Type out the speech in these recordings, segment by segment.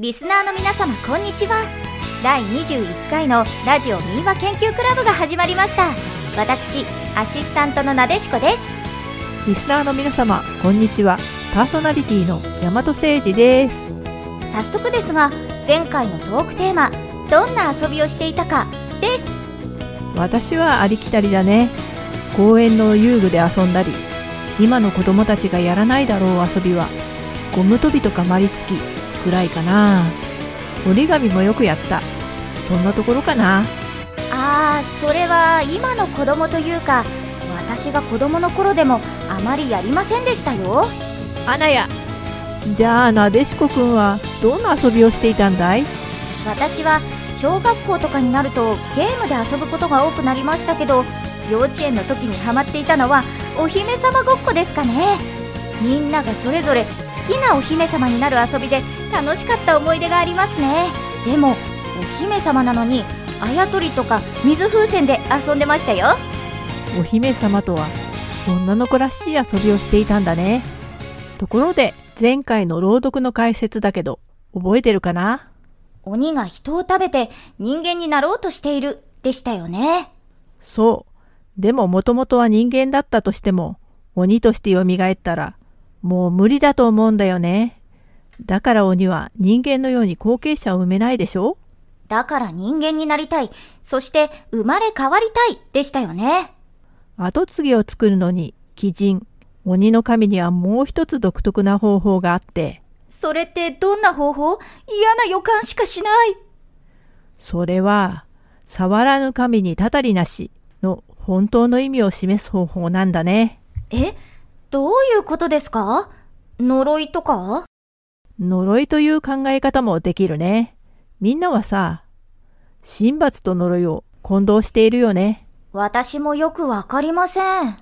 リスナーの皆様こんにちは。第21回のラジオ民話研究クラブが始まりました。私アシスタントのなでしこです。リスナーの皆様こんにちは。パーソナリティの大和誠二です。早速ですが前回のトークテーマどんな遊びをしていたかです。私はありきたりだね。公園の遊具で遊んだり今の子供たちがやらないだろう遊びはゴム跳びとかまりつきくらいかな。折り紙もよくやった。そんなところかな。あーそれは今の子供というか私が子供の頃でもあまりやりませんでしたよ。アナやじゃあなでしこくんはどんな遊びをしていたんだい？私は小学校とかになるとゲームで遊ぶことが多くなりましたけど幼稚園の時にハマっていたのはお姫様ごっこですかね。みんながそれぞれ好きなお姫様になる遊びで楽しかった思い出がありますね。でもお姫様なのにあやとりとか水風船で遊んでましたよ。お姫様とは女の子らしい遊びをしていたんだね。ところで前回の朗読の解説だけど覚えてるかな？鬼が人を食べて人間になろうとしているでしたよね。そう。でももともとは人間だったとしても鬼として蘇ったらもう無理だと思うんだよね。だから鬼は人間のように後継者を埋めないでしょ？だから人間になりたい。そして生まれ変わりたいでしたよね。後継ぎを作るのに鬼人鬼の神にはもう一つ独特な方法があって。それってどんな方法？嫌な予感しかしない。それは触らぬ神にたたりなしの本当の意味を示す方法なんだね。え？どういうことですか？呪いとか？呪いという考え方もできるね。みんなはさ神罰と呪いを混同しているよね。私もよくわかりません。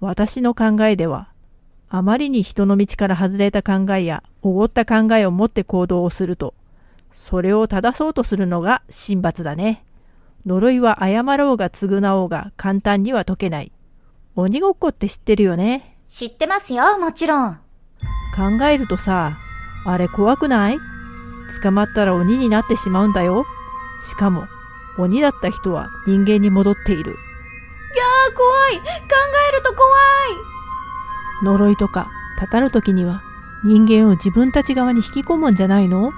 私の考えではあまりに人の道から外れた考えやおごった考えを持って行動をするとそれを正そうとするのが神罰だね。呪いは謝ろうが償おうが簡単には解けない。鬼ごっこって知ってるよね知ってますよもちろん。考えるとさあれ怖くない？捕まったら鬼になってしまうんだよ。しかも鬼だった人は人間に戻っている。いやー怖い。考えると怖い。呪いとかたたる時には人間を自分たち側に引き込むんじゃないの？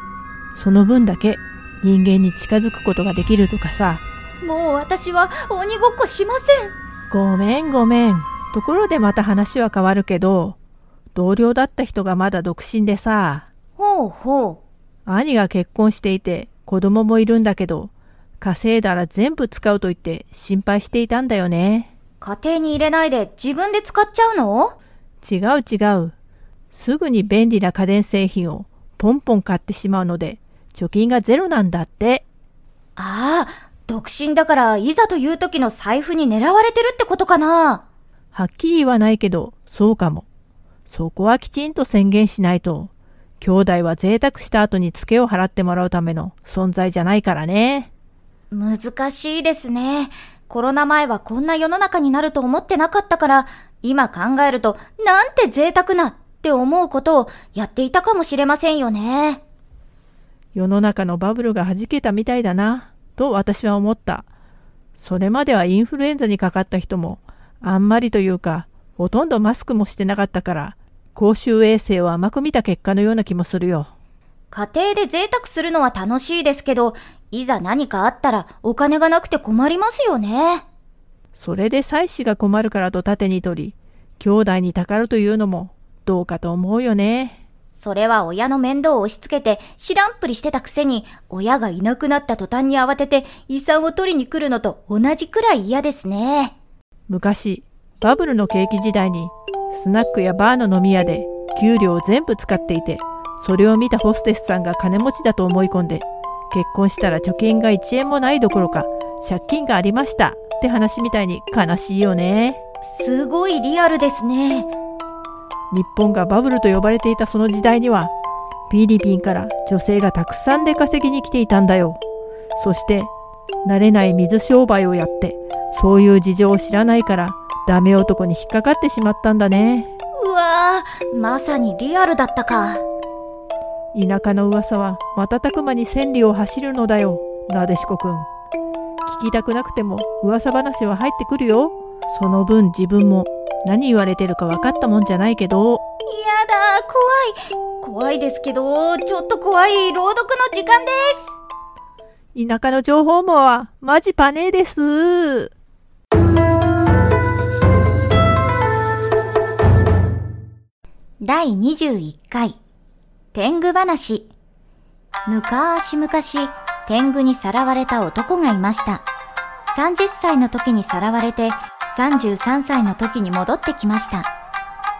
その分だけ人間に近づくことができるとかさ。もう私は鬼ごっこしません。ごめんごめんところでまた話は変わるけど同僚だった人がまだ独身でさ。ほうほ兄が結婚していて子供もいるんだけど稼いだら全部使うと言って心配していたんだよね。う家庭に入れないで自分で使っちゃうの？違う違う。すぐに便利な家電製品をポンポン買ってしまうので貯金がゼロなんだって。ああ独身だからいざという時の財布に狙われてるってことかなはっきり言わないけどそうかもそこはきちんと宣言しないと兄弟は贅沢した後にツケを払ってもらうための存在じゃないからね難しいですね。コロナ前はこんな世の中になると思ってなかったから、今考えると、なんて贅沢なって思うことをやっていたかもしれませんよね。世の中のバブルが弾けたみたいだなと私は思ったそれまではインフルエンザにかかった人もあんまりというかほとんどマスクもしてなかったから公衆衛生を甘く見た結果のような気もするよ家庭で贅沢するのは楽しいですけど、いざ何かあったらお金がなくて困りますよね。それで妻子が困るからと盾に取り兄弟にたかるというのもどうかと思うよねそれは親の面倒を押し付けて知らんぷりしてたくせに、親がいなくなった途端に慌てて遺産を取りに来るのと同じくらい嫌ですね。昔バブルの景気時代にスナックやバーの飲み屋で給料を全部使っていてそれを見たホステスさんが金持ちだと思い込んで結婚したら貯金が1円もないどころか借金がありましたって話みたいに悲しいよねすごいリアルですね。日本がバブルと呼ばれていたその時代にはフィリピンから女性がたくさん出稼ぎに来ていたんだよそして慣れない水商売をやってそういう事情を知らないからダメ男に引っかかってしまったんだねうわぁ、まさにリアルだったか。田舎の噂は瞬く間に千里を走るのだよ、なでしこくん。聞きたくなくても噂話は入ってくるよ。その分自分も何言われてるか分かったもんじゃないけど。やだ、怖い。怖いですけど、ちょっと怖い朗読の時間です。田舎の情報網はマジパネーです。第21回。天狗話。むかしむかし天狗にさらわれた男がいました。30歳の時にさらわれて33歳の時に戻ってきました。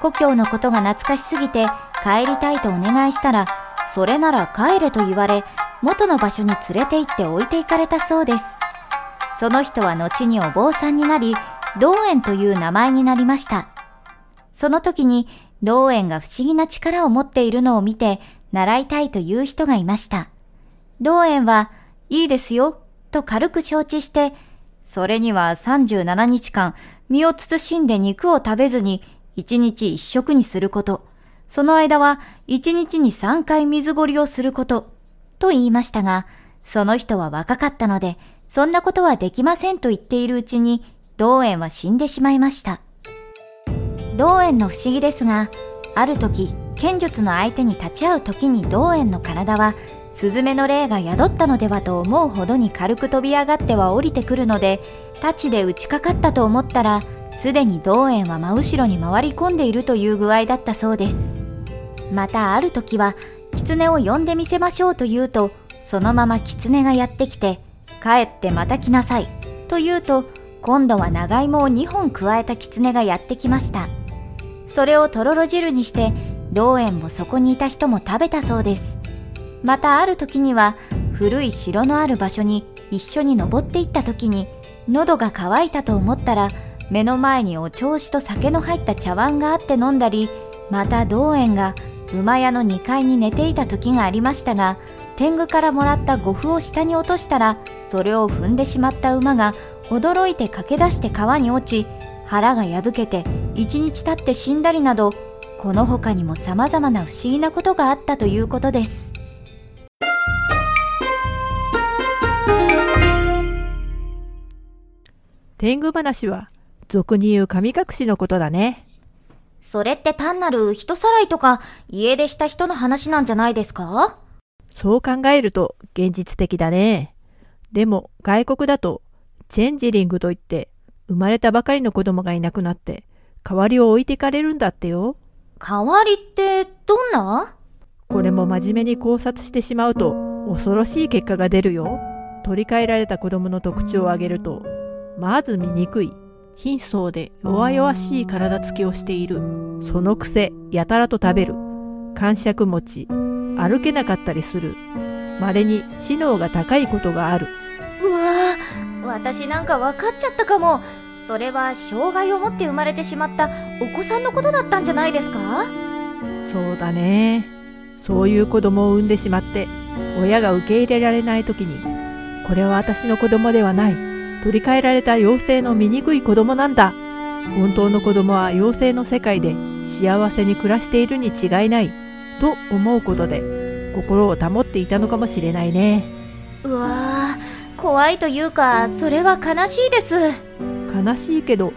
故郷のことが懐かしすぎて帰りたいとお願いしたらそれなら帰れと言われ元の場所に連れて行って置いていかれたそうです。その人は後にお坊さんになり道園という名前になりました。その時に道園が不思議な力を持っているのを見て習いたいという人がいました。道園は、いいですよ、と軽く承知して、それには37日間、身を慎んで肉を食べずに、1日1食にすること、その間は1日に3回水ごりをすること、と言いましたが、その人は若かったので、そんなことはできませんと言っているうちに、道園は死んでしまいました。道園の不思議ですが、ある時、剣術の相手に立ち会う時に道園の体は、スズメの霊が宿ったのではと思うほどに軽く飛び上がっては降りてくるので、太刀で打ちかかったと思ったら、すでに道園は真後ろに回り込んでいるという具合だったそうです。またある時は、狐を呼んでみせましょうと言うと、そのまま狐がやってきて、帰ってまた来なさい、と言うと、今度は長芋を2本加えた狐がやってきました。それをとろろ汁にして道園もそこにいた人も食べたそうです。またある時には古い城のある場所に一緒に登っていった時に喉が渇いたと思ったら目の前にお調子と酒の入った茶碗があって飲んだりまた道園が馬屋の2階に寝ていた時がありましたが天狗からもらった呉服を下に落としたらそれを踏んでしまった馬が驚いて駆け出して川に落ち腹が破けて一日経って死んだりなどこの他にも様々な不思議なことがあったということです。天狗話は俗に言う神隠しのことだね。それって単なる人さらいとか家出した人の話なんじゃないですか？そう考えると現実的だね。でも外国だとチェンジリングといって生まれたばかりの子供がいなくなって、代わりを置いていかれるんだってよ。代わりってどんな？これも真面目に考察してしまうと恐ろしい結果が出るよ。取り替えられた子供の特徴を挙げると、まず醜い、貧相で弱々しい体つきをしている。そのくせ、やたらと食べる。感触持ち、歩けなかったりする。稀に知能が高いことがある。うわ私なんか分かっちゃったかもそれは障害を持って生まれてしまったお子さんのことだったんじゃないですか？そうだね。そういう子供を産んでしまって親が受け入れられない時にこれは私の子供ではない。取り替えられた妖精の醜い子供なんだ。本当の子供は妖精の世界で幸せに暮らしているに違いない。と思うことで心を保っていたのかもしれないね。うわー怖いというかそれは悲しいです悲しいけど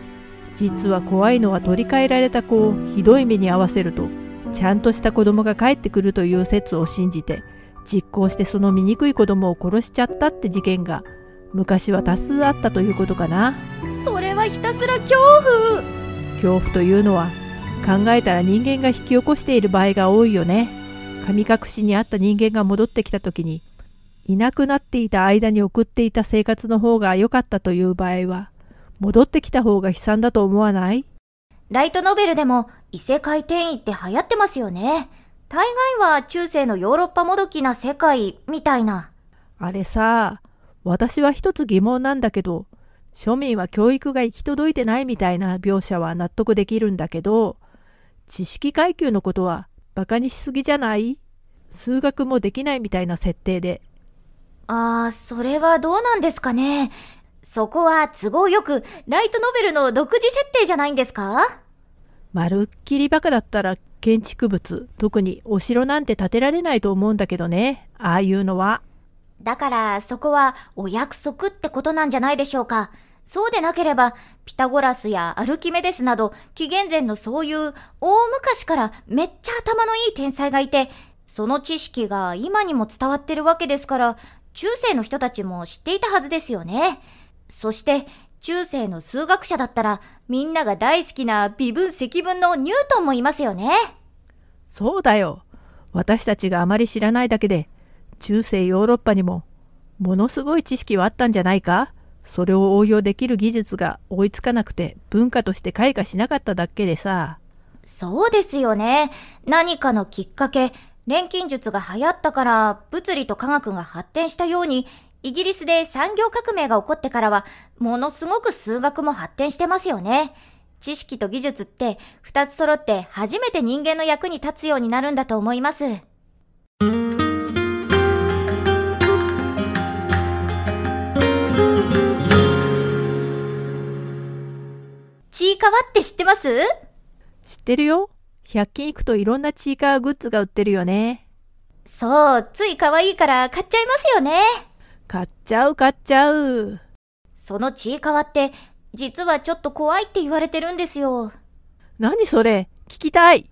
実は怖いのは取り替えられた子をひどい目に遭わせるとちゃんとした子供が帰ってくるという説を信じて実行してその醜い子供を殺しちゃったって事件が昔は多数あったということかな。それはひたすら恐怖。恐怖というのは考えたら人間が引き起こしている場合が多いよね。神隠しにあった人間が戻ってきた時にいなくなっていた間に送っていた生活の方が良かったという場合は、戻ってきた方が悲惨だと思わない？ライトノベルでも異世界転移って流行ってますよね。大概は中世のヨーロッパもどきな世界みたいな。あれさ、私は一つ疑問なんだけど、庶民は教育が行き届いてないみたいな描写は納得できるんだけど、知識階級のことは馬鹿にしすぎじゃない？数学もできないみたいな設定でああ、それはどうなんですかね。そこは都合よく、ライトノベルの独自設定じゃないんですか？まるっきりバカだったら建築物、特にお城なんて建てられないと思うんだけどね。ああいうのは。だからそこはお約束ってことなんじゃないでしょうか。そうでなければ、ピタゴラスやアルキメデスなど、紀元前のそういう大昔からめっちゃ頭のいい天才がいて、その知識が今にも伝わってるわけですから、中世の人たちも知っていたはずですよね。そして、中世の数学者だったら、みんなが大好きな微分積分のニュートンもいますよね。そうだよ。私たちがあまり知らないだけで、中世ヨーロッパにも、ものすごい知識はあったんじゃないか？それを応用できる技術が追いつかなくて文化として開花しなかっただけでさ。そうですよね。何かのきっかけ、錬金術が流行ったから物理と科学が発展したように、イギリスで産業革命が起こってからは、ものすごく数学も発展してますよね。知識と技術って二つ揃って初めて人間の役に立つようになるんだと思います。ちいかわって知ってます？知ってるよ。100均行くといろんなチーカーグッズが売ってるよね。そう、つい可愛いから買っちゃいますよね。買っちゃう買っちゃう。そのちいかわって、実はちょっと怖いって言われてるんですよ。何それ？聞きたい。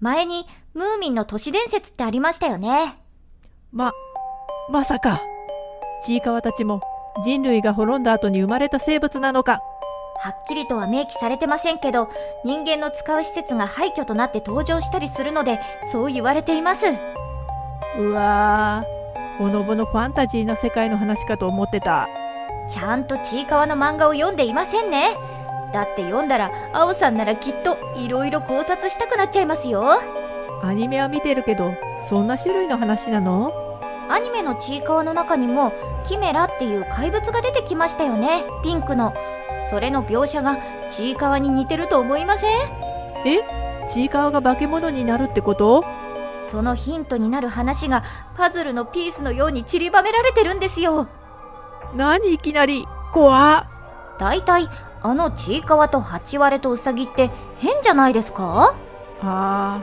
前に、ムーミンの都市伝説ってありましたよね。ま、まさか。ちいかわたちも人類が滅んだ後に生まれた生物なのか。はっきりとは明記されてませんけど、人間の使う施設が廃墟となって登場したりするので、そう言われています。うわぁ、ほのぼのファンタジーな世界の話かと思ってた。ちゃんとちいかわの漫画を読んでいませんね。だって読んだら、あおさんならきっといろいろ考察したくなっちゃいますよ。アニメは見てるけど、そんな種類の話なの？アニメのちいかわの中にも、キメラっていう怪物が出てきましたよね。ピンクの。それの描写がちいかわに似てると思いません？え？ちいかわが化け物になるってこと？そのヒントになる話がパズルのピースのように散りばめられてるんですよ。何いきなり？怖っ。だいたいあのちいかわとハチワレとウサギって変じゃないですか？ああ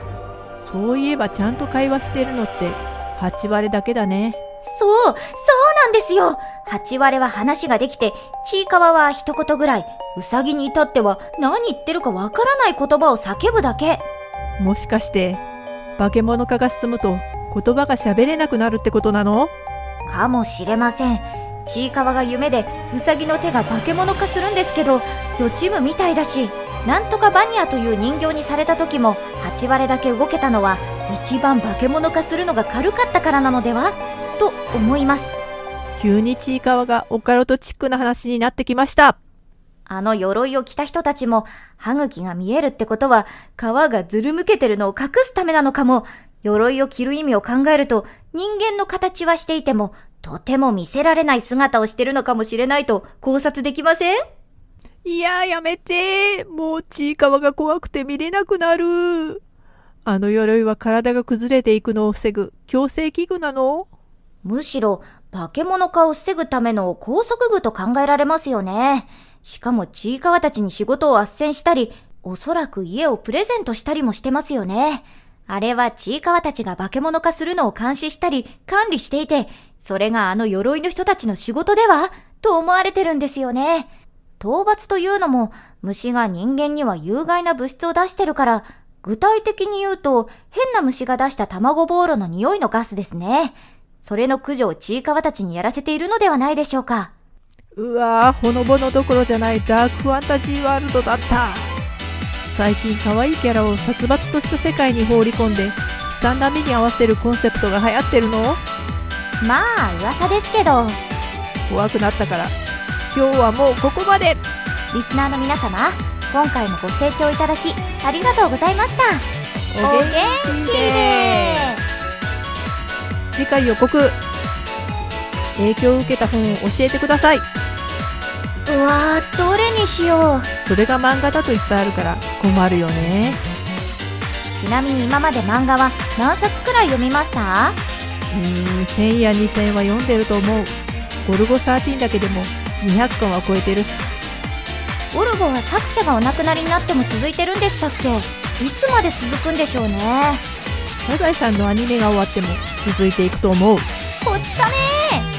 そういえばちゃんと会話してるのってハチワレだけだね。そうそうなんですよ。ハチワレは話ができて、ちいかわは一言ぐらい、うさぎに至っては何言ってるかわからない言葉を叫ぶだけ。もしかして、化け物化が進むと言葉が喋れなくなるってことなの？かもしれません。ちいかわが夢でうさぎの手が化け物化するんですけど、予知夢みたいだし、なんとかバニアという人形にされた時も、ハチワレだけ動けたのは、一番化け物化するのが軽かったからなのでは？と思います。急にちいかわがオカルトチックな話になってきました。あの鎧を着た人たちも、歯茎が見えるってことは、皮がずるむけてるのを隠すためなのかも、鎧を着る意味を考えると、人間の形はしていても、とても見せられない姿をしてるのかもしれないと考察できません？いややめて。もうちいかわが怖くて見れなくなる。あの鎧は体が崩れていくのを防ぐ強制器具なの？むしろ化け物化を防ぐための拘束具と考えられますよね。しかもちいかわたちに仕事を斡旋したり、おそらく家をプレゼントしたりもしてますよね。あれはちいかわたちが化け物化するのを監視したり管理していて、それがあの鎧の人たちの仕事ではと思われてるんですよね。討伐というのも虫が人間には有害な物質を出してるから、具体的に言うと変な虫が出した卵ボーロの匂いのガスですね。それの駆除をちいかわたちにやらせているのではないでしょうか。うわぁ、ほのぼのどころじゃないダークファンタジーワールドだった。最近可愛いキャラを殺伐とした世界に放り込んで、悲惨な目に合わせるコンセプトが流行ってるの？まあ、噂ですけど。怖くなったから、今日はもうここまでリスナーの皆様、今回もご清聴いただき、ありがとうございました。お元気で次回予告。影響を受けた本を教えてください。うわーどれにしよう。それが漫画だといっぱいあるから困るよね。ちなみに今まで漫画は何冊くらい読みました？うーん1000や2000は読んでると思う。ゴルゴ13だけでも200巻は超えてるし。ゴルゴは作者がお亡くなりになっても続いてるんでしたっけ？いつまで続くんでしょうねサザエさんのアニメが終わっても続いていくと思う。こっち亀